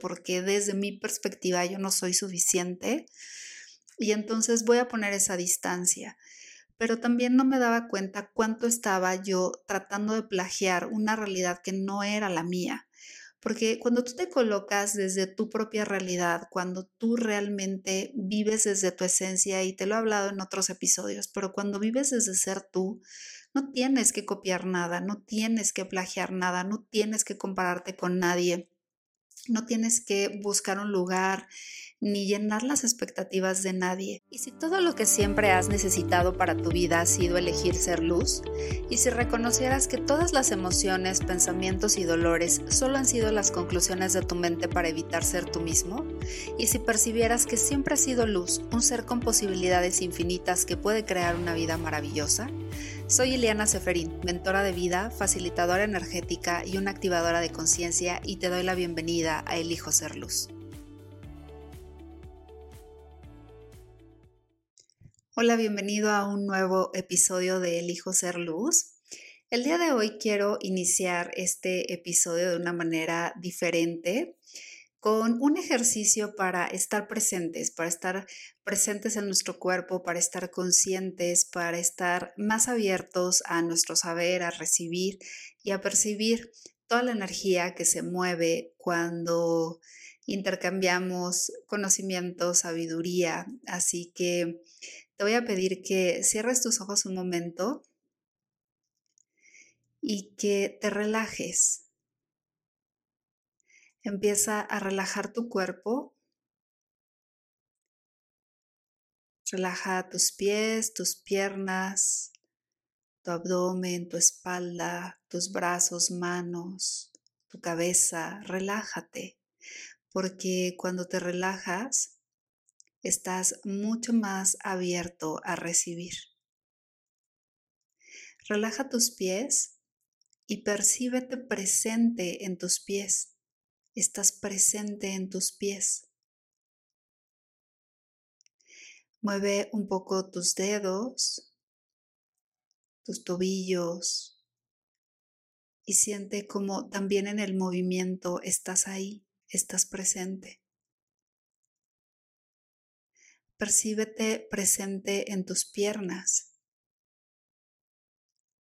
porque desde mi perspectiva yo no soy suficiente y entonces voy a poner esa distancia. Pero también no me daba cuenta cuánto estaba yo tratando de plagiar una realidad que no era la mía. Porque cuando tú te colocas desde tu propia realidad, cuando tú realmente vives desde tu esencia, y te lo he hablado en otros episodios, pero cuando vives desde ser tú, no tienes que copiar nada, no tienes que plagiar nada, no tienes que compararte con nadie, no tienes que buscar un lugar ni llenar las expectativas de nadie. Y si todo lo que siempre has necesitado para tu vida ha sido elegir ser luz, y si reconocieras que todas las emociones, pensamientos y dolores solo han sido las conclusiones de tu mente para evitar ser tú mismo, y si percibieras que siempre has sido luz, un ser con posibilidades infinitas que puede crear una vida maravillosa, soy Ileana Seferín, mentora de vida, facilitadora energética y una activadora de conciencia y te doy la bienvenida a Elijo Ser Luz. Hola, bienvenido a un nuevo episodio de Elijo Ser Luz. El día de hoy quiero iniciar este episodio de una manera diferente con un ejercicio para estar presentes, para estar presentes en nuestro cuerpo, para estar conscientes, para estar más abiertos a nuestro saber, a recibir y a percibir toda la energía que se mueve cuando intercambiamos conocimiento, sabiduría. Así que te voy a pedir que cierres tus ojos un momento y que te relajes. Empieza a relajar tu cuerpo. Relaja tus pies, tus piernas, tu abdomen, tu espalda, tus brazos, manos, tu cabeza. Relájate, porque cuando te relajas, estás mucho más abierto a recibir. Relaja tus pies y percíbete presente en tus pies. Estás presente en tus pies. Mueve un poco tus dedos, tus tobillos y siente como también en el movimiento estás ahí, estás presente. Percíbete presente en tus piernas,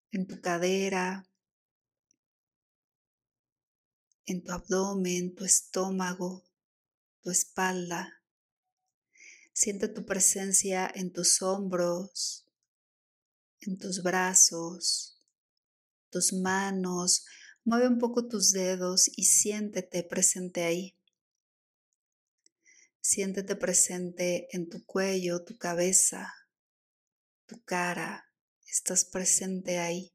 en tu cadera, en tu abdomen, tu estómago, tu espalda. Siente tu presencia en tus hombros, en tus brazos, tus manos. Mueve un poco tus dedos y siéntete presente ahí. Siéntete presente en tu cuello, tu cabeza, tu cara. Estás presente ahí.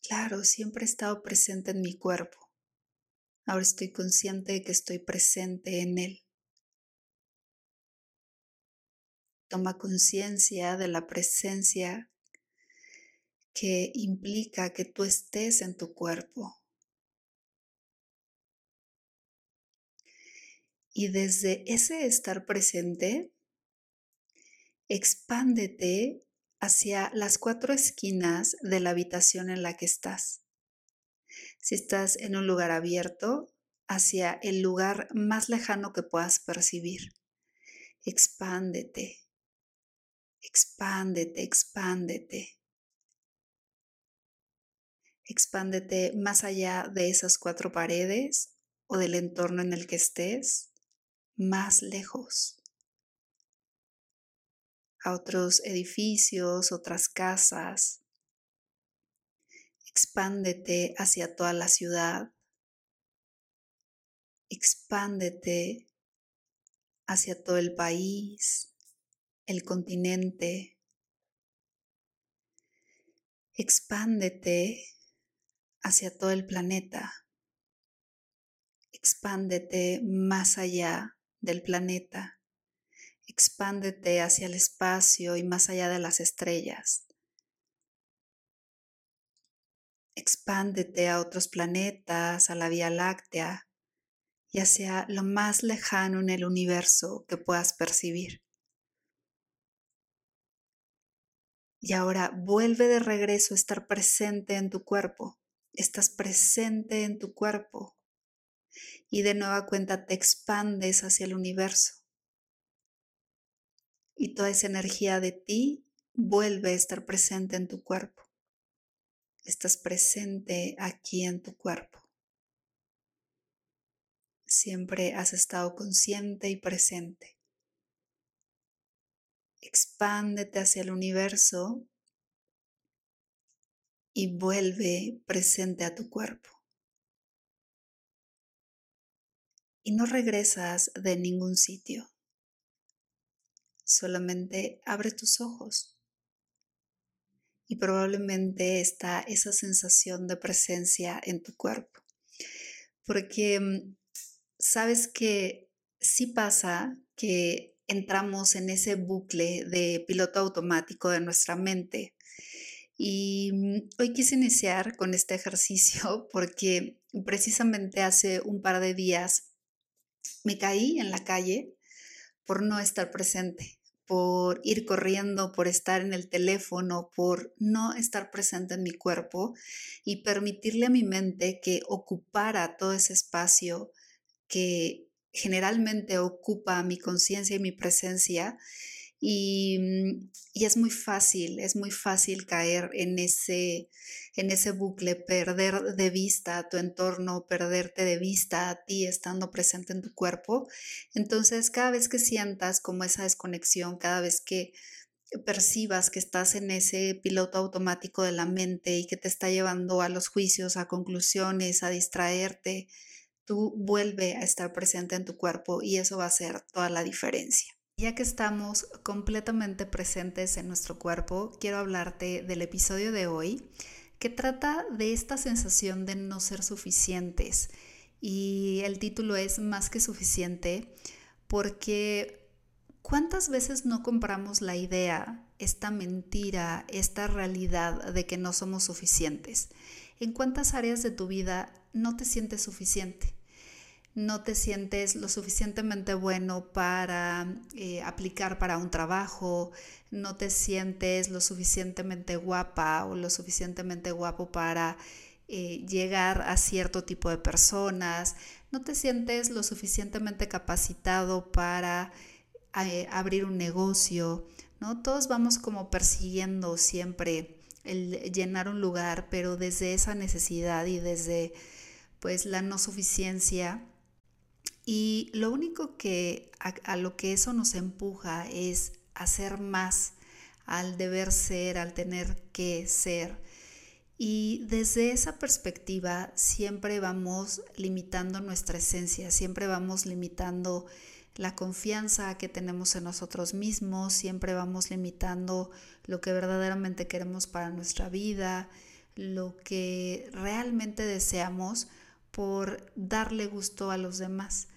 Claro, siempre he estado presente en mi cuerpo. Ahora estoy consciente de que estoy presente en él. Toma conciencia de la presencia que implica que tú estés en tu cuerpo. Y desde ese estar presente, expándete hacia las cuatro esquinas de la habitación en la que estás. Si estás en un lugar abierto, hacia el lugar más lejano que puedas percibir. Expándete, expándete, expándete. Expándete más allá de esas cuatro paredes o del entorno en el que estés más lejos, a otros edificios, otras casas. Expándete hacia toda la ciudad. Expándete hacia todo el país, el continente. Expándete hacia todo el planeta. Expándete más allá del planeta. Expándete hacia el espacio y más allá de las estrellas. Expándete a otros planetas, a la Vía Láctea y hacia lo más lejano en el universo que puedas percibir. Y ahora vuelve de regreso a estar presente en tu cuerpo. estás presente en tu cuerpo y de nueva cuenta te expandes hacia el universo. Y toda esa energía de ti vuelve a estar presente en tu cuerpo. Estás presente aquí en tu cuerpo. Siempre has estado consciente y presente. Expándete hacia el universo y vuelve presente a tu cuerpo. Y no regresas de ningún sitio. Solamente abre tus ojos y probablemente está esa sensación de presencia en tu cuerpo. Porque mm, sabes que sí pasa que entramos en ese bucle de piloto automático de nuestra mente. Y mm, hoy quise iniciar con este ejercicio porque precisamente hace un par de días me caí en la calle por no estar presente por ir corriendo, por estar en el teléfono, por no estar presente en mi cuerpo y permitirle a mi mente que ocupara todo ese espacio que generalmente ocupa mi conciencia y mi presencia Mm, y, es muy fácil, es muy fácil caer en ese, en ese bucle, perder de vista tu entorno, perderte de vista a ti estando presente en tu cuerpo. Entonces, cada vez que sientas como esa desconexión, cada vez que percibas que estás en ese piloto automático de la mente y que te está llevando a los juicios, a conclusiones, a distraerte, tú vuelve a estar presente en tu cuerpo y eso va a hacer toda la diferencia. Ya que estamos completamente presentes en nuestro cuerpo, quiero hablarte del episodio de hoy que trata de esta sensación de no ser suficientes. Y el título es Más que suficiente porque ¿cuántas veces no compramos la idea, esta mentira, esta realidad de que no somos suficientes? ¿En cuántas áreas de tu vida no te sientes suficiente? No te sientes lo suficientemente bueno para eh, aplicar para un trabajo, no te sientes lo suficientemente guapa o lo suficientemente guapo para eh, llegar a cierto tipo de personas, no te sientes lo suficientemente capacitado para eh, abrir un negocio, ¿no? Todos vamos como persiguiendo siempre el llenar un lugar, pero desde esa necesidad y desde pues la no suficiencia y lo único que a, lo que eso nos empuja es hacer más, al deber ser, al tener que ser. Y desde esa perspectiva siempre vamos limitando nuestra esencia, siempre vamos limitando la confianza que tenemos en nosotros mismos, siempre vamos limitando lo que verdaderamente queremos para nuestra vida, lo que realmente deseamos por darle gusto a los demás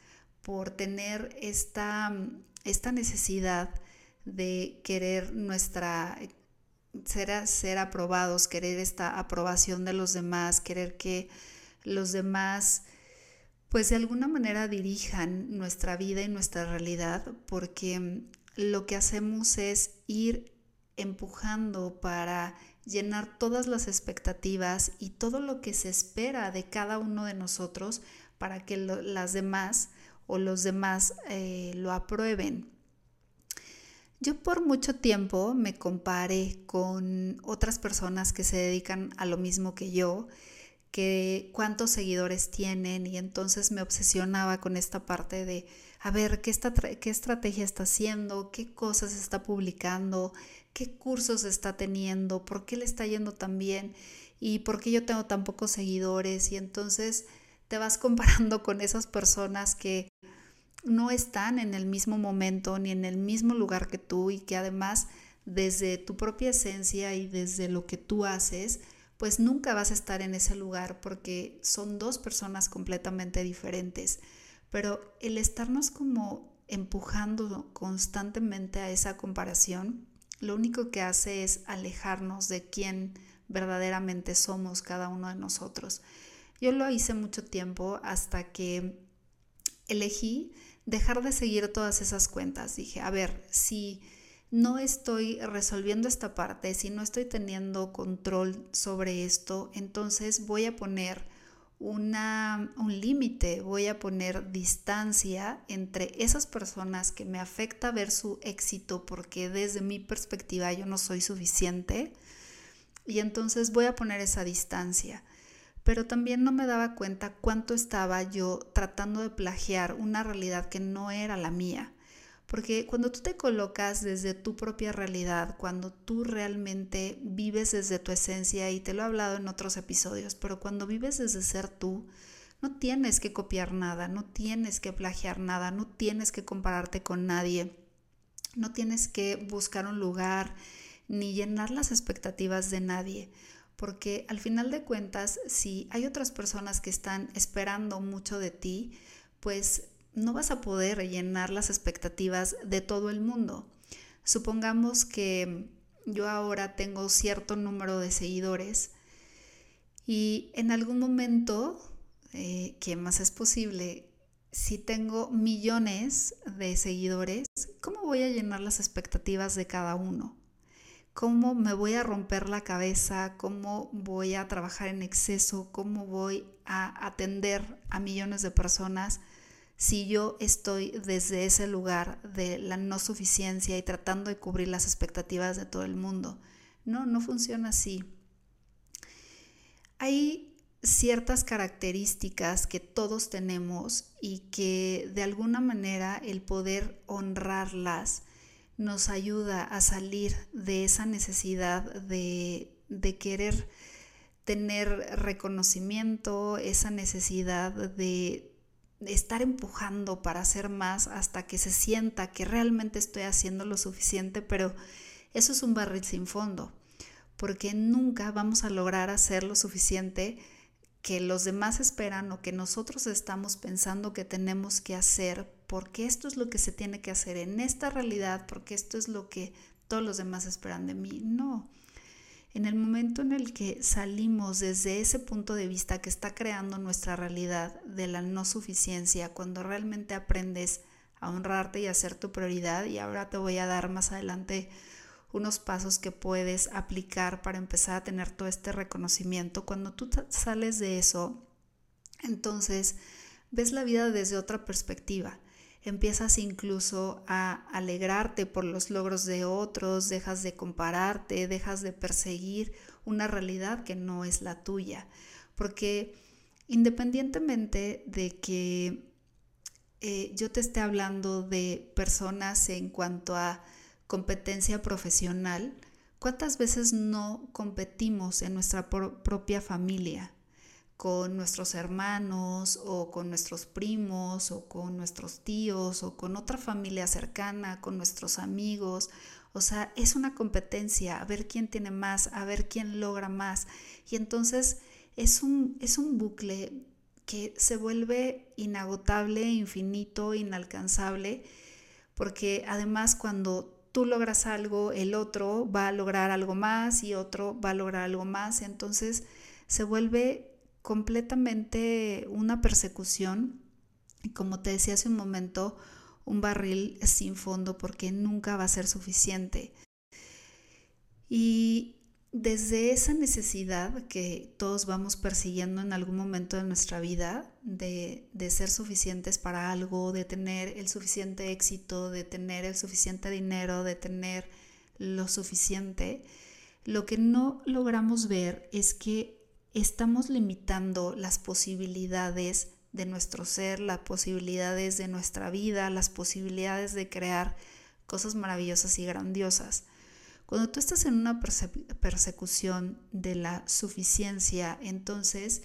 por tener esta, esta necesidad de querer nuestra ser, ser aprobados, querer esta aprobación de los demás, querer que los demás pues de alguna manera dirijan nuestra vida y nuestra realidad, porque lo que hacemos es ir empujando para llenar todas las expectativas y todo lo que se espera de cada uno de nosotros para que las demás o los demás eh, lo aprueben. Yo por mucho tiempo me comparé con otras personas que se dedican a lo mismo que yo, que cuántos seguidores tienen y entonces me obsesionaba con esta parte de a ver qué, qué estrategia está haciendo, qué cosas está publicando, qué cursos está teniendo, por qué le está yendo tan bien y por qué yo tengo tan pocos seguidores y entonces te vas comparando con esas personas que no están en el mismo momento ni en el mismo lugar que tú y que además desde tu propia esencia y desde lo que tú haces, pues nunca vas a estar en ese lugar porque son dos personas completamente diferentes. Pero el estarnos como empujando constantemente a esa comparación, lo único que hace es alejarnos de quién verdaderamente somos cada uno de nosotros. Yo lo hice mucho tiempo hasta que elegí dejar de seguir todas esas cuentas. Dije, a ver, si no estoy resolviendo esta parte, si no estoy teniendo control sobre esto, entonces voy a poner una, un límite, voy a poner distancia entre esas personas que me afecta ver su éxito porque desde mi perspectiva yo no soy suficiente y entonces voy a poner esa distancia. Pero también no me daba cuenta cuánto estaba yo tratando de plagiar una realidad que no era la mía. Porque cuando tú te colocas desde tu propia realidad, cuando tú realmente vives desde tu esencia, y te lo he hablado en otros episodios, pero cuando vives desde ser tú, no tienes que copiar nada, no tienes que plagiar nada, no tienes que compararte con nadie, no tienes que buscar un lugar ni llenar las expectativas de nadie. Porque al final de cuentas, si hay otras personas que están esperando mucho de ti, pues no vas a poder rellenar las expectativas de todo el mundo. Supongamos que yo ahora tengo cierto número de seguidores y en algún momento, eh, que más es posible, si tengo millones de seguidores, ¿cómo voy a llenar las expectativas de cada uno? ¿Cómo me voy a romper la cabeza? ¿Cómo voy a trabajar en exceso? ¿Cómo voy a atender a millones de personas? si yo estoy desde ese lugar de la no suficiencia y tratando de cubrir las expectativas de todo el mundo. No, no funciona así. Hay ciertas características que todos tenemos y que de alguna manera el poder honrarlas nos ayuda a salir de esa necesidad de, de querer tener reconocimiento, esa necesidad de estar empujando para hacer más hasta que se sienta que realmente estoy haciendo lo suficiente, pero eso es un barril sin fondo, porque nunca vamos a lograr hacer lo suficiente que los demás esperan o que nosotros estamos pensando que tenemos que hacer, porque esto es lo que se tiene que hacer en esta realidad, porque esto es lo que todos los demás esperan de mí. No, en el momento en el que salimos desde ese punto de vista que está creando nuestra realidad de la no suficiencia, cuando realmente aprendes a honrarte y a ser tu prioridad, y ahora te voy a dar más adelante unos pasos que puedes aplicar para empezar a tener todo este reconocimiento, cuando tú sales de eso, entonces ves la vida desde otra perspectiva empiezas incluso a alegrarte por los logros de otros, dejas de compararte, dejas de perseguir una realidad que no es la tuya. Porque independientemente de que eh, yo te esté hablando de personas en cuanto a competencia profesional, ¿cuántas veces no competimos en nuestra propia familia? Con nuestros hermanos o con nuestros primos o con nuestros tíos o con otra familia cercana, con nuestros amigos. O sea, es una competencia, a ver quién tiene más, a ver quién logra más. Y entonces es un, es un bucle que se vuelve inagotable, infinito, inalcanzable, porque además cuando tú logras algo, el otro va a lograr algo más y otro va a lograr algo más. Entonces se vuelve completamente una persecución como te decía hace un momento, un barril sin fondo porque nunca va a ser suficiente. Y desde esa necesidad que todos vamos persiguiendo en algún momento de nuestra vida, de, de, ser suficientes para algo, de tener el suficiente éxito, de tener el suficiente dinero, de tener lo suficiente, lo que no logramos ver es que estamos limitando las posibilidades de nuestro ser, las posibilidades de nuestra vida, las posibilidades de crear cosas maravillosas y grandiosas. Cuando tú estás en una persecución de la suficiencia, entonces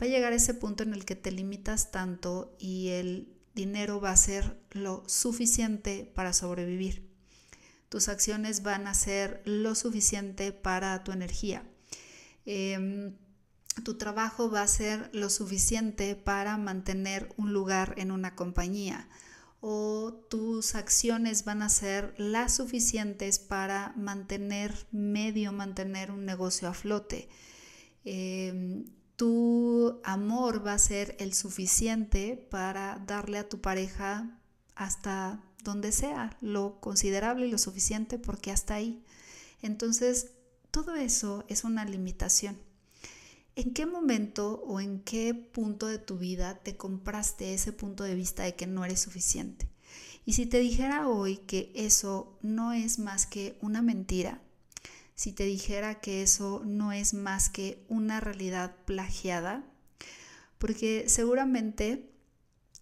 va a llegar ese punto en el que te limitas tanto y el dinero va a ser lo suficiente para sobrevivir. Tus acciones van a ser lo suficiente para tu energía. Em, tu trabajo va a ser lo suficiente para mantener un lugar en una compañía o tus acciones van a ser las suficientes para mantener medio, mantener un negocio a flote. Em, tu amor va a ser el suficiente para darle a tu pareja hasta donde sea, lo considerable y lo suficiente porque hasta ahí. Entonces, todo eso es una limitación. ¿En qué momento o en qué punto de tu vida te compraste ese punto de vista de que no eres suficiente? Y si te dijera hoy que eso no es más que una mentira, si te dijera que eso no es más que una realidad plagiada, porque seguramente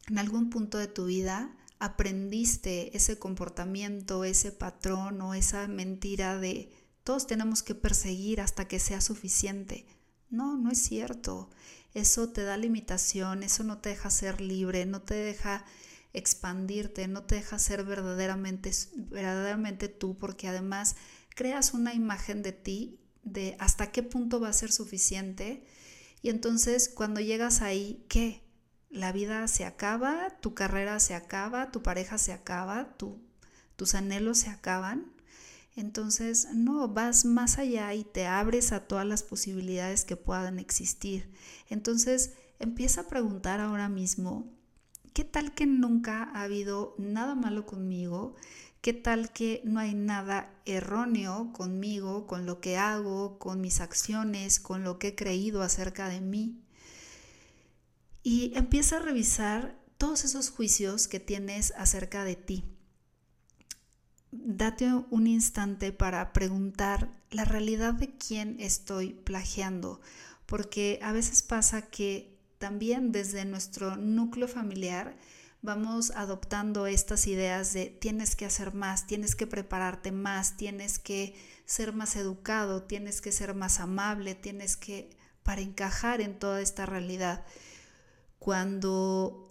en algún punto de tu vida aprendiste ese comportamiento, ese patrón o esa mentira de todos tenemos que perseguir hasta que sea suficiente. No, no es cierto. Eso te da limitación, eso no te deja ser libre, no te deja expandirte, no te deja ser verdaderamente, verdaderamente tú, porque además creas una imagen de ti, de hasta qué punto va a ser suficiente. Y entonces cuando llegas ahí, ¿qué? La vida se acaba, tu carrera se acaba, tu pareja se acaba, tus anhelos se acaban. Entonces, no, vas más allá y te abres a todas las posibilidades que puedan existir. Entonces, empieza a preguntar ahora mismo, ¿qué tal que nunca ha habido nada malo conmigo? ¿Qué tal que no hay nada erróneo conmigo, con lo que hago, con mis acciones, con lo que he creído acerca de mí? Y empieza a revisar todos esos juicios que tienes acerca de ti. Date un instante para preguntar la realidad de quién estoy plagiando, porque a veces pasa que también desde nuestro núcleo familiar vamos adoptando estas ideas de tienes que hacer más, tienes que prepararte más, tienes que ser más educado, tienes que ser más amable, tienes que para encajar en toda esta realidad. Cuando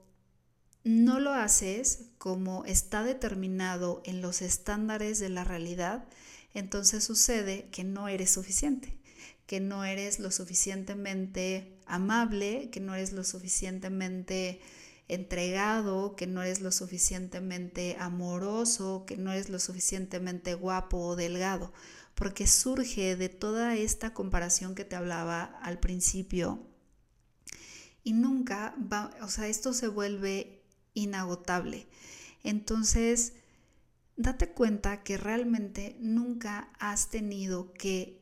no lo haces como está determinado en los estándares de la realidad, entonces sucede que no eres suficiente, que no eres lo suficientemente amable, que no eres lo suficientemente entregado, que no eres lo suficientemente amoroso, que no eres lo suficientemente guapo o delgado, porque surge de toda esta comparación que te hablaba al principio y nunca va, o sea, esto se vuelve inagotable. Entonces, date cuenta que realmente nunca has tenido que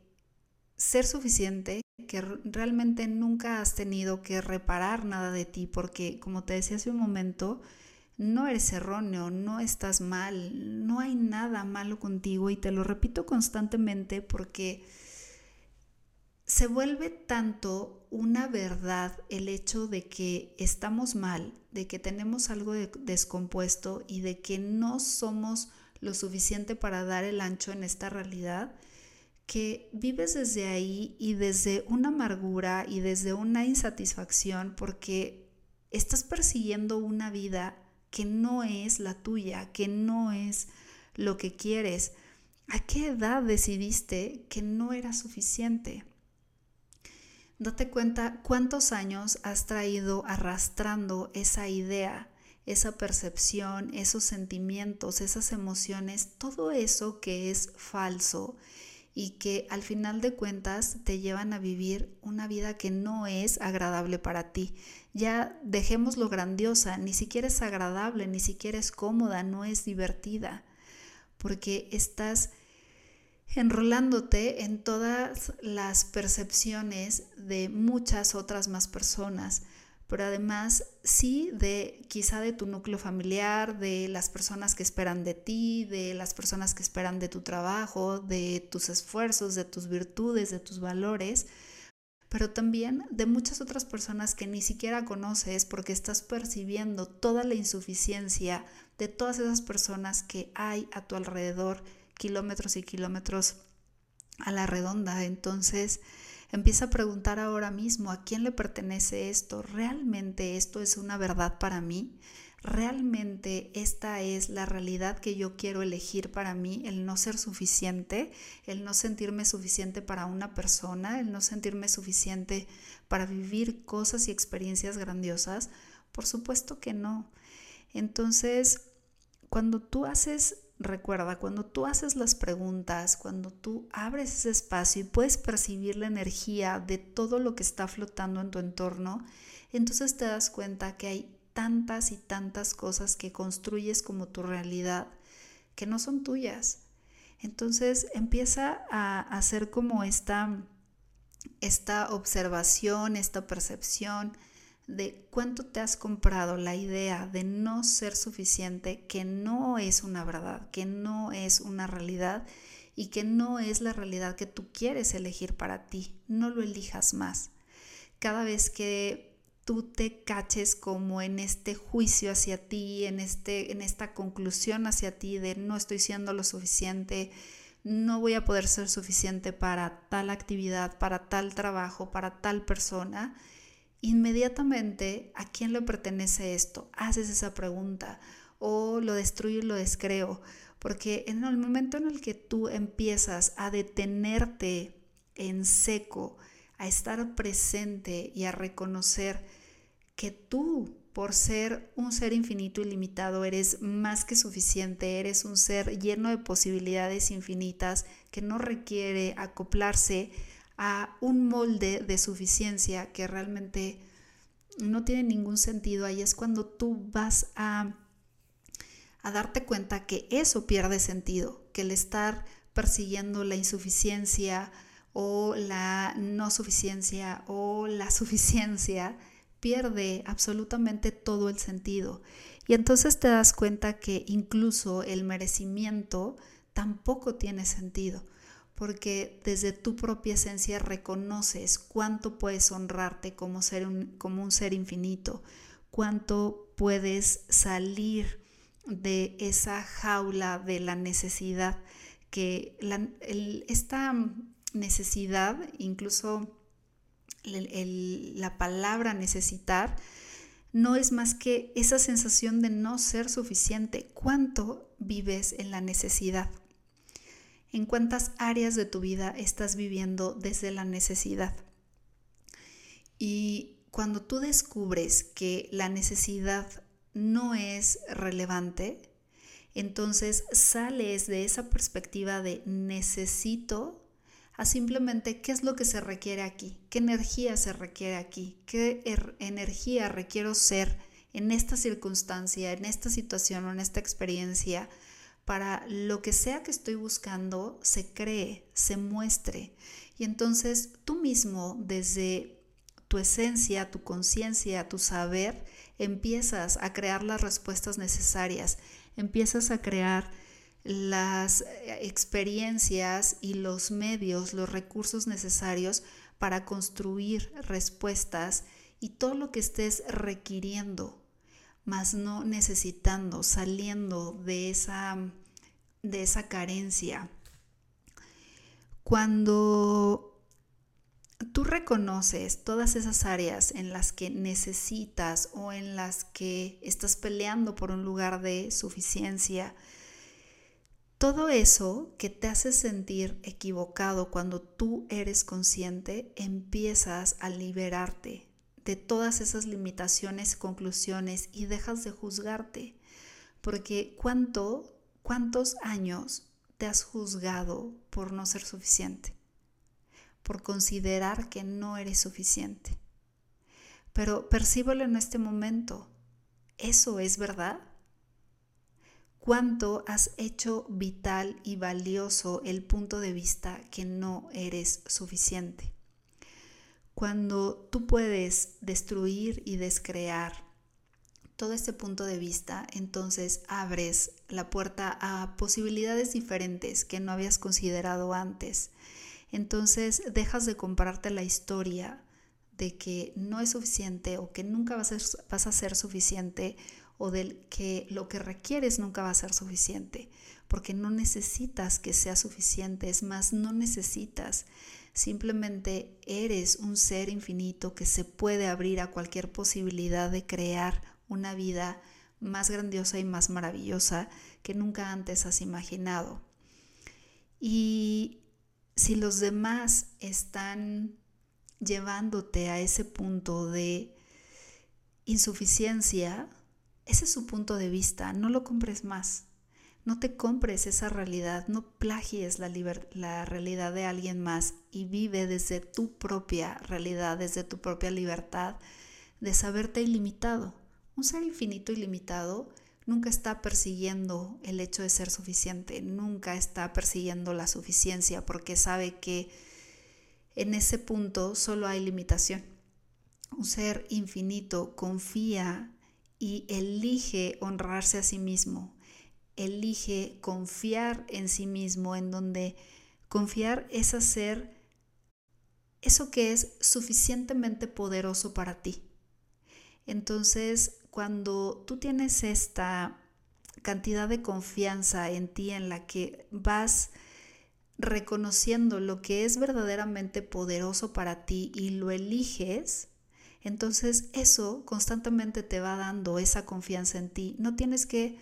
ser suficiente, que realmente nunca has tenido que reparar nada de ti, porque como te decía hace un momento, no eres erróneo, no estás mal, no hay nada malo contigo y te lo repito constantemente porque se vuelve tanto una verdad el hecho de que estamos mal, de que tenemos algo descompuesto y de que no somos lo suficiente para dar el ancho en esta realidad, que vives desde ahí y desde una amargura y desde una insatisfacción porque estás persiguiendo una vida que no es la tuya, que no es lo que quieres. ¿A qué edad decidiste que no era suficiente? Date cuenta cuántos años has traído arrastrando esa idea, esa percepción, esos sentimientos, esas emociones, todo eso que es falso y que al final de cuentas te llevan a vivir una vida que no es agradable para ti. Ya dejemos lo grandiosa, ni siquiera es agradable, ni siquiera es cómoda, no es divertida, porque estás enrolándote en todas las percepciones de muchas otras más personas, pero además sí de quizá de tu núcleo familiar, de las personas que esperan de ti, de las personas que esperan de tu trabajo, de tus esfuerzos, de tus virtudes, de tus valores, pero también de muchas otras personas que ni siquiera conoces porque estás percibiendo toda la insuficiencia de todas esas personas que hay a tu alrededor kilómetros y kilómetros a la redonda. Entonces, empieza a preguntar ahora mismo a quién le pertenece esto. ¿Realmente esto es una verdad para mí? ¿Realmente esta es la realidad que yo quiero elegir para mí? El no ser suficiente, el no sentirme suficiente para una persona, el no sentirme suficiente para vivir cosas y experiencias grandiosas. Por supuesto que no. Entonces, cuando tú haces Recuerda, cuando tú haces las preguntas, cuando tú abres ese espacio y puedes percibir la energía de todo lo que está flotando en tu entorno, entonces te das cuenta que hay tantas y tantas cosas que construyes como tu realidad que no son tuyas. Entonces empieza a hacer como esta, esta observación, esta percepción de cuánto te has comprado la idea de no ser suficiente, que no es una verdad, que no es una realidad y que no es la realidad que tú quieres elegir para ti. No lo elijas más. Cada vez que tú te caches como en este juicio hacia ti, en, este, en esta conclusión hacia ti de no estoy siendo lo suficiente, no voy a poder ser suficiente para tal actividad, para tal trabajo, para tal persona, inmediatamente a quién le pertenece esto. Haces esa pregunta o lo destruyo y lo descreo, porque en el momento en el que tú empiezas a detenerte en seco, a estar presente y a reconocer que tú, por ser un ser infinito y limitado, eres más que suficiente, eres un ser lleno de posibilidades infinitas que no requiere acoplarse a un molde de suficiencia que realmente no tiene ningún sentido. Ahí es cuando tú vas a, a darte cuenta que eso pierde sentido, que el estar persiguiendo la insuficiencia o la no suficiencia o la suficiencia pierde absolutamente todo el sentido. Y entonces te das cuenta que incluso el merecimiento tampoco tiene sentido, porque desde tu propia esencia reconoces cuánto puedes honrarte como, ser un, como un ser infinito, cuánto puedes salir de esa jaula de la necesidad, que esta necesidad incluso la palabra necesitar no es más que esa sensación de no ser suficiente. ¿Cuánto vives en la necesidad? ¿En cuántas áreas de tu vida estás viviendo desde la necesidad? Y cuando tú descubres que la necesidad no es relevante, entonces sales de esa perspectiva de necesito a simplemente qué es lo que se requiere aquí, qué energía se requiere aquí, qué er, energía requiero ser en esta circunstancia, en esta situación o en esta experiencia para lo que sea que estoy buscando se cree, se muestre. Y entonces tú mismo, desde tu esencia, tu conciencia, tu saber, empiezas a crear las respuestas necesarias, empiezas a crear las eh, experiencias y los medios, los recursos necesarios para construir respuestas y todo lo que estés requiriendo, más no necesitando, saliendo de esa, de esa carencia. Cuando tú reconoces todas esas áreas en las que necesitas o en las que estás peleando por un lugar de suficiencia, todo eso que te hace sentir equivocado cuando tú eres consciente, empiezas a liberarte de todas esas limitaciones, conclusiones y dejas de juzgarte. Porque ¿cuánto, cuántos años te has juzgado por no ser suficiente, por considerar que no eres suficiente. Pero percíbelo en este momento. ¿Eso es verdad? cuánto has hecho vital y valioso el punto de vista que no eres suficiente. Cuando tú puedes destruir y descrear todo este punto de vista, entonces abres la puerta a posibilidades diferentes que no habías considerado antes. Entonces dejas de comprarte la historia de que no es suficiente o que nunca vas a ser, vas a ser suficiente o del que lo que requieres nunca va a ser suficiente, porque no necesitas que sea suficiente, es más, no necesitas, simplemente eres un ser infinito que se puede abrir a cualquier posibilidad de crear una vida más grandiosa y más maravillosa que nunca antes has imaginado. Y si los demás están llevándote a ese punto de insuficiencia, ese es su punto de vista, no lo compres más. No te compres esa realidad, no plagies la, realidad de alguien más y vive desde tu propia realidad, desde tu propia libertad de saberte ilimitado, Un ser infinito y limitado nunca está persiguiendo el hecho de ser suficiente, nunca está persiguiendo la suficiencia porque sabe que en ese punto solo hay limitación. Un ser infinito confía y elige honrarse a sí mismo, elige confiar en sí mismo, en donde confiar es hacer eso que es suficientemente poderoso para ti. Entonces, cuando tú tienes esta cantidad de confianza en ti en la que vas reconociendo lo que es verdaderamente poderoso para ti y lo eliges, entonces eso constantemente te va dando esa confianza en ti. No tienes que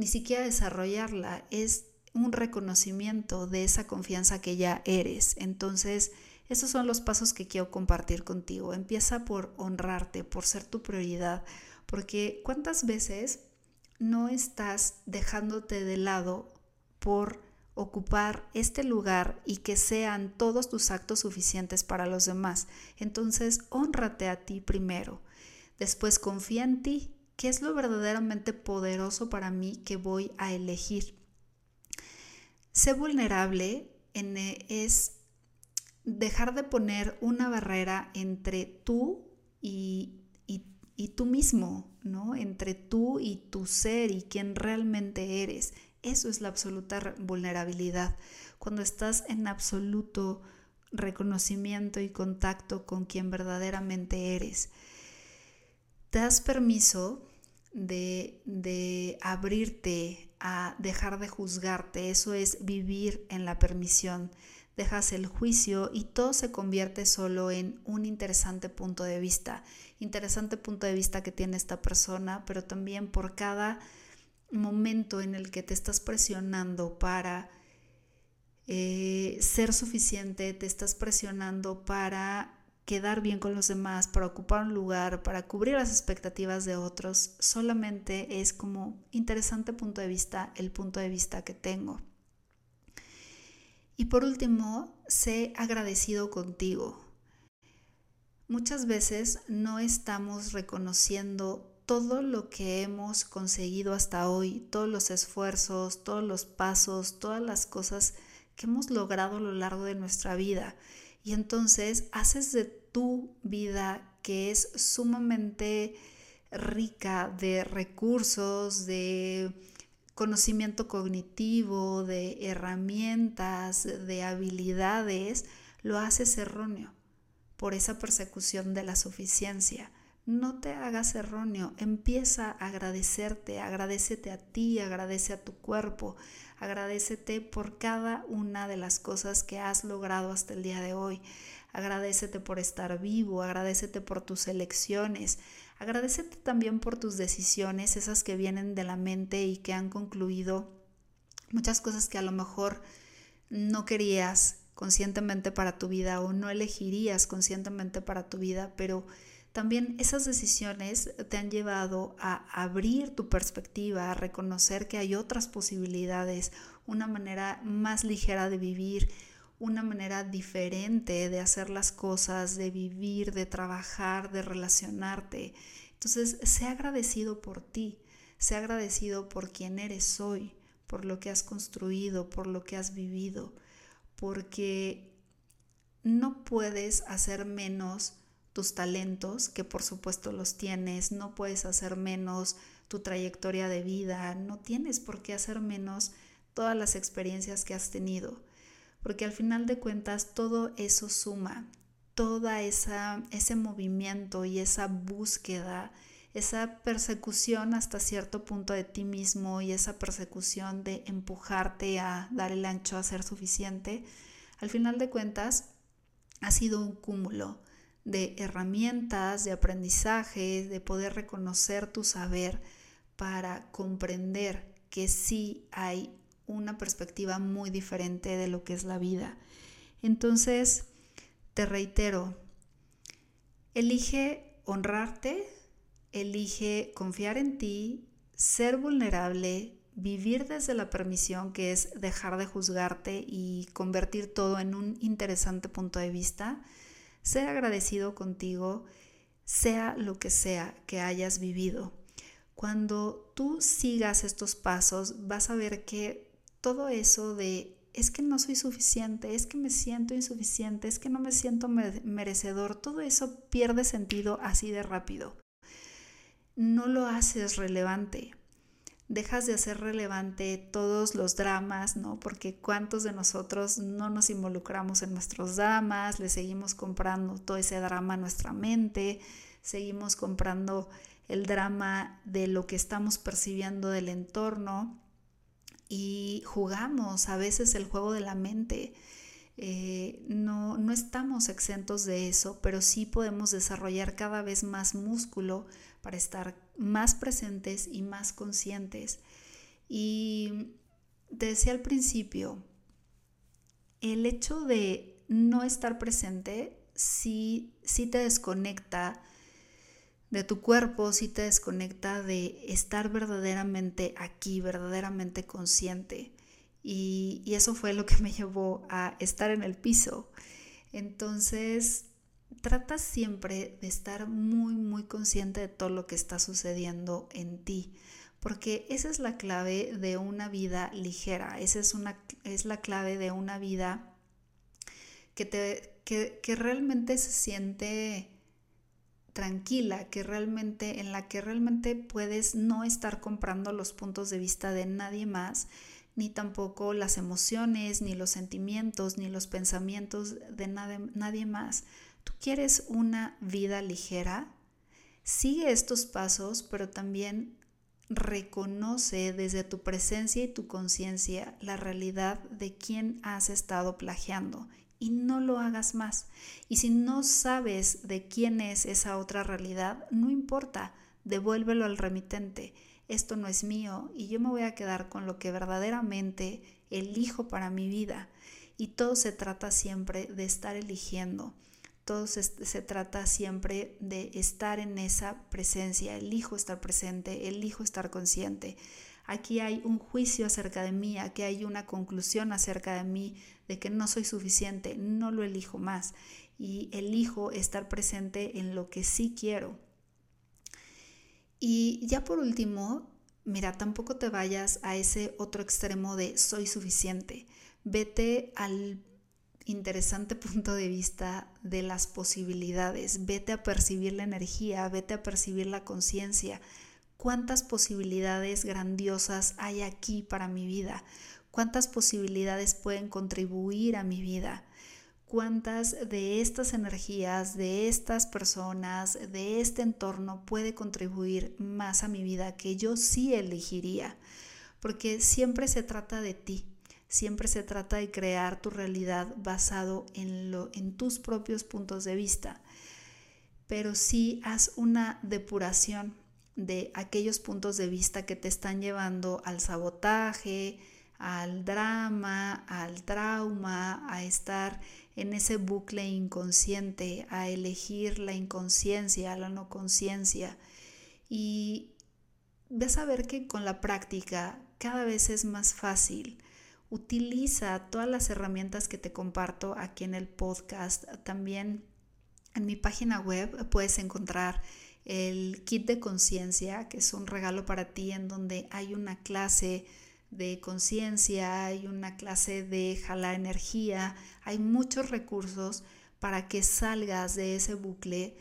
ni siquiera desarrollarla, es un reconocimiento de esa confianza que ya eres. Entonces, esos son los pasos que quiero compartir contigo. Empieza por honrarte, por ser tu prioridad, porque cuántas veces no estás dejándote de lado por ocupar este lugar y que sean todos tus actos suficientes para los demás. Entonces, honrate a ti primero. Después confía en ti. ¿Qué es lo verdaderamente poderoso para mí que voy a elegir? Sé vulnerable e, es dejar de poner una barrera entre tú y, tú mismo, ¿no? Entre tú y tu ser y quién realmente eres. Eso es la absoluta vulnerabilidad. Cuando estás en absoluto reconocimiento y contacto con quien verdaderamente eres. Te das permiso de, de, abrirte a dejar de juzgarte. Eso es vivir en la permisión. Dejas el juicio y todo se convierte solo en un interesante punto de vista. Interesante punto de vista que tiene esta persona, pero también por cada momento en el que te estás presionando para eh, ser suficiente, te estás presionando para quedar bien con los demás, para ocupar un lugar, para cubrir las expectativas de otros, solamente es como interesante punto de vista el punto de vista que tengo. Y por último, sé agradecido contigo. Muchas veces no estamos reconociendo todo lo que hemos conseguido hasta hoy, todos los esfuerzos, todos los pasos, todas las cosas que hemos logrado a lo largo de nuestra vida. Y entonces haces de tu vida que es sumamente rica de recursos, de conocimiento cognitivo, de herramientas, de habilidades, lo haces erróneo por esa persecución de la suficiencia. No te hagas erróneo, empieza a agradecerte, agradecete a ti, agradece a tu cuerpo, agradecete por cada una de las cosas que has logrado hasta el día de hoy, agradecete por estar vivo, agradecete por tus elecciones, agradecete también por tus decisiones, esas que vienen de la mente y que han concluido muchas cosas que a lo mejor no querías conscientemente para tu vida o no elegirías conscientemente para tu vida, pero también esas decisiones te han llevado a abrir tu perspectiva, a reconocer que hay otras posibilidades, una manera más ligera de vivir, una manera diferente de hacer las cosas, de vivir, de trabajar, de relacionarte. Entonces, sé agradecido por ti, sé agradecido por quien eres hoy, por lo que has construido, por lo que has vivido, porque no puedes hacer menos tus talentos, que por supuesto los tienes, no puedes hacer menos tu trayectoria de vida, no tienes por qué hacer menos todas las experiencias que has tenido, porque al final de cuentas todo eso suma, toda esa ese movimiento y esa búsqueda, esa persecución hasta cierto punto de ti mismo y esa persecución de empujarte a dar el ancho a ser suficiente, al final de cuentas ha sido un cúmulo de herramientas, de aprendizaje, de poder reconocer tu saber para comprender que sí hay una perspectiva muy diferente de lo que es la vida. Entonces, te reitero, elige honrarte, elige confiar en ti, ser vulnerable, vivir desde la permisión, que es dejar de juzgarte y convertir todo en un interesante punto de vista ser agradecido contigo, sea lo que sea que hayas vivido. Cuando tú sigas estos pasos, vas a ver que todo eso de es que no soy suficiente, es que me siento insuficiente, es que no me siento merecedor, todo eso pierde sentido así de rápido. No lo haces relevante. Dejas de hacer relevante todos los dramas, ¿no? Porque cuántos de nosotros no nos involucramos en nuestros dramas, le seguimos comprando todo ese drama a nuestra mente, seguimos comprando el drama de lo que estamos percibiendo del entorno y jugamos a veces el juego de la mente. Eh, no, no estamos exentos de eso, pero sí podemos desarrollar cada vez más músculo para estar más presentes y más conscientes. Y te decía al principio, el hecho de no estar presente sí, sí te desconecta de tu cuerpo, si te desconecta de estar verdaderamente aquí, verdaderamente consciente. Y, y, eso fue lo que me llevó a estar en el piso. Entonces, trata siempre de estar muy, muy consciente de todo lo que está sucediendo en ti, porque esa es la clave de una vida ligera, esa es, una, es la clave de una vida que, te, que, que realmente se siente tranquila, que realmente, en la que realmente puedes no estar comprando los puntos de vista de nadie más, ni tampoco las emociones, ni los sentimientos, ni los pensamientos de nadie, más. Tú quieres una vida ligera, sigue estos pasos, pero también reconoce desde tu presencia y tu conciencia la realidad de quién has estado plagiando y no lo hagas más. Y si no sabes de quién es esa otra realidad, no importa, devuélvelo al remitente. Esto no es mío y yo me voy a quedar con lo que verdaderamente elijo para mi vida. Y todo se trata siempre de estar eligiendo. Todo se, se, trata siempre de estar en esa presencia. Elijo estar presente, elijo estar consciente. Aquí hay un juicio acerca de mí, aquí hay una conclusión acerca de mí, de que no soy suficiente, no lo elijo más y elijo estar presente en lo que sí quiero. Y ya por último, mira, tampoco te vayas a ese otro extremo de soy suficiente. Vete al interesante punto de vista de las posibilidades, vete a percibir la energía, vete a percibir la conciencia, cuántas posibilidades grandiosas hay aquí para mi vida, cuántas posibilidades pueden contribuir a mi vida, cuántas de estas energías, de estas personas, de este entorno puede contribuir más a mi vida que yo sí elegiría, porque siempre se trata de ti. Siempre se trata de crear tu realidad basado en, en tus propios puntos de vista. Pero sí haz una depuración de aquellos puntos de vista que te están llevando al sabotaje, al drama, al trauma, a estar en ese bucle inconsciente, a elegir la inconsciencia, la no conciencia. Y ves a ver que con la práctica cada vez es más fácil. Utiliza todas las herramientas que te comparto aquí en el podcast. También en mi página web puedes encontrar el kit de conciencia, que es un regalo para ti en donde hay una clase de conciencia, hay una clase de jalar energía, hay muchos recursos para que salgas de ese bucle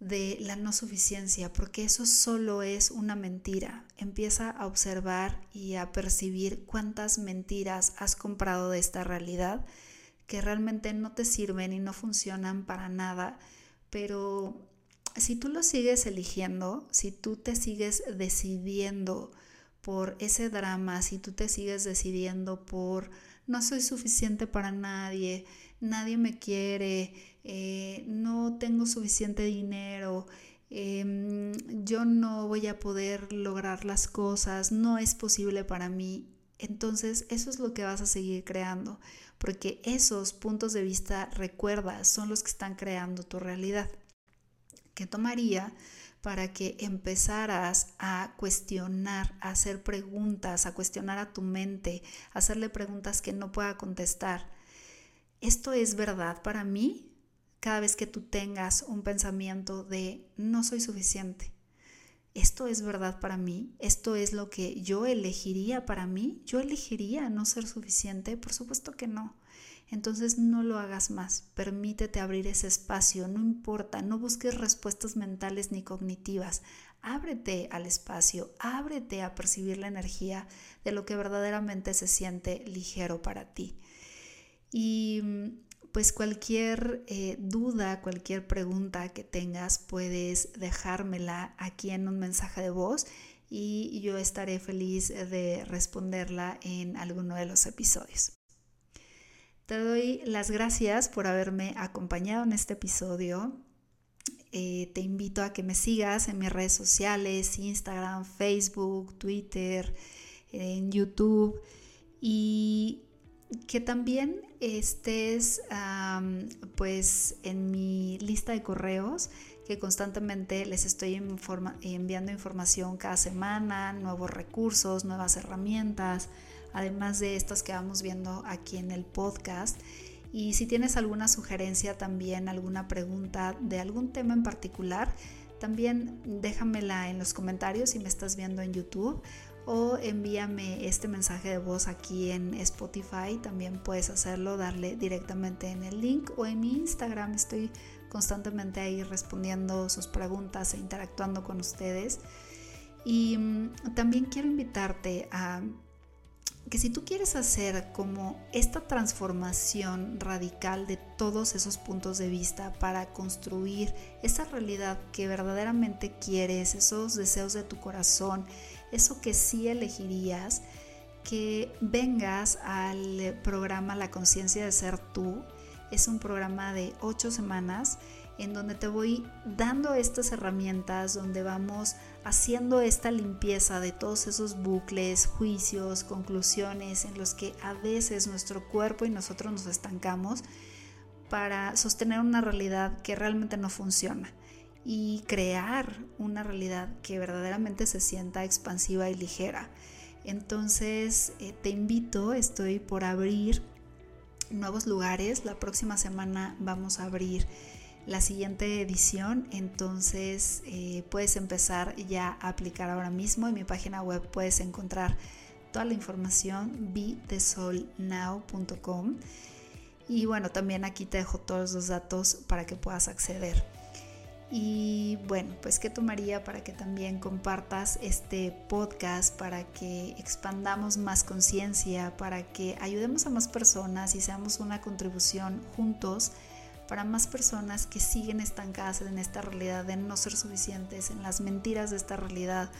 de la no suficiencia, porque eso solo es una mentira. Empieza a observar y a percibir cuántas mentiras has comprado de esta realidad que realmente no te sirven y no funcionan para nada, pero si tú lo sigues eligiendo, si tú te sigues decidiendo por ese drama, si tú te sigues decidiendo por no soy suficiente para nadie, nadie me quiere, eh, no tengo suficiente dinero, em, yo no voy a poder lograr las cosas, no es posible para mí. Entonces eso es lo que vas a seguir creando, porque esos puntos de vista, recuerda, son los que están creando tu realidad. ¿Qué tomaría para que empezaras a cuestionar, a hacer preguntas, a cuestionar a tu mente, a hacerle preguntas que no pueda contestar? ¿Esto es verdad para mí? Cada vez que tú tengas un pensamiento de no soy suficiente, esto es verdad para mí, esto es lo que yo elegiría para mí, yo elegiría no ser suficiente, por supuesto que no. Entonces no lo hagas más, permítete abrir ese espacio, no importa, no busques respuestas mentales ni cognitivas, ábrete al espacio, ábrete a percibir la energía de lo que verdaderamente se siente ligero para ti. Y pues cualquier eh, duda, cualquier pregunta que tengas, puedes dejármela aquí en un mensaje de voz y yo estaré feliz de responderla en alguno de los episodios. Te doy las gracias por haberme acompañado en este episodio. Eh, te invito a que me sigas en mis redes sociales, Instagram, Facebook, Twitter, en YouTube y que también estés pues en mi lista de correos que constantemente les estoy enviando información cada semana, nuevos recursos, nuevas herramientas, además de estas que vamos viendo aquí en el podcast. Y si tienes alguna sugerencia también, alguna pregunta de algún tema en particular, también déjamela en los comentarios si me estás viendo en YouTube o envíame este mensaje de voz aquí en Spotify. También puedes hacerlo, darle directamente en el link o en mi Instagram. Estoy constantemente ahí respondiendo sus preguntas e interactuando con ustedes. Y mm, también quiero invitarte a que si tú quieres hacer como esta transformación radical de todos esos puntos de vista para construir esa realidad que verdaderamente quieres, esos deseos de tu corazón, eso que sí elegirías, que vengas al programa La conciencia de ser tú. Es un programa de ocho semanas en donde te voy dando estas herramientas, donde vamos haciendo esta limpieza de todos esos bucles, juicios, conclusiones en los que a veces nuestro cuerpo y nosotros nos estancamos para sostener una realidad que realmente no funciona y crear una realidad que verdaderamente se sienta expansiva y ligera. Entonces eh, te invito, estoy por abrir nuevos lugares. La próxima semana vamos a abrir la siguiente edición, entonces eh, puedes empezar ya a aplicar ahora mismo. En mi página web puedes encontrar toda la información bitesolnow.com y bueno, también aquí te dejo todos los datos para que puedas acceder. Y bueno, pues ¿qué tomaría para que también compartas este podcast, para que expandamos más conciencia, para que ayudemos a más personas y seamos una contribución juntos para más personas que siguen estancadas en esta realidad de no ser suficientes, en las mentiras de esta realidad,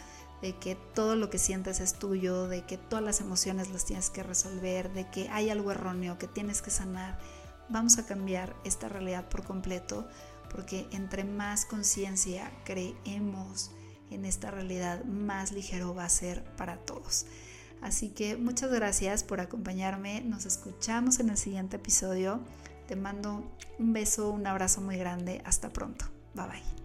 de que todo lo que sientes es tuyo, de que todas las emociones las tienes que resolver, de que hay algo erróneo que tienes que sanar. Vamos a cambiar esta realidad por completo porque entre más conciencia creemos en esta realidad, más ligero va a ser para todos. Así que muchas gracias por acompañarme, nos escuchamos en el siguiente episodio. Te mando un beso, un abrazo muy grande, hasta pronto, bye bye.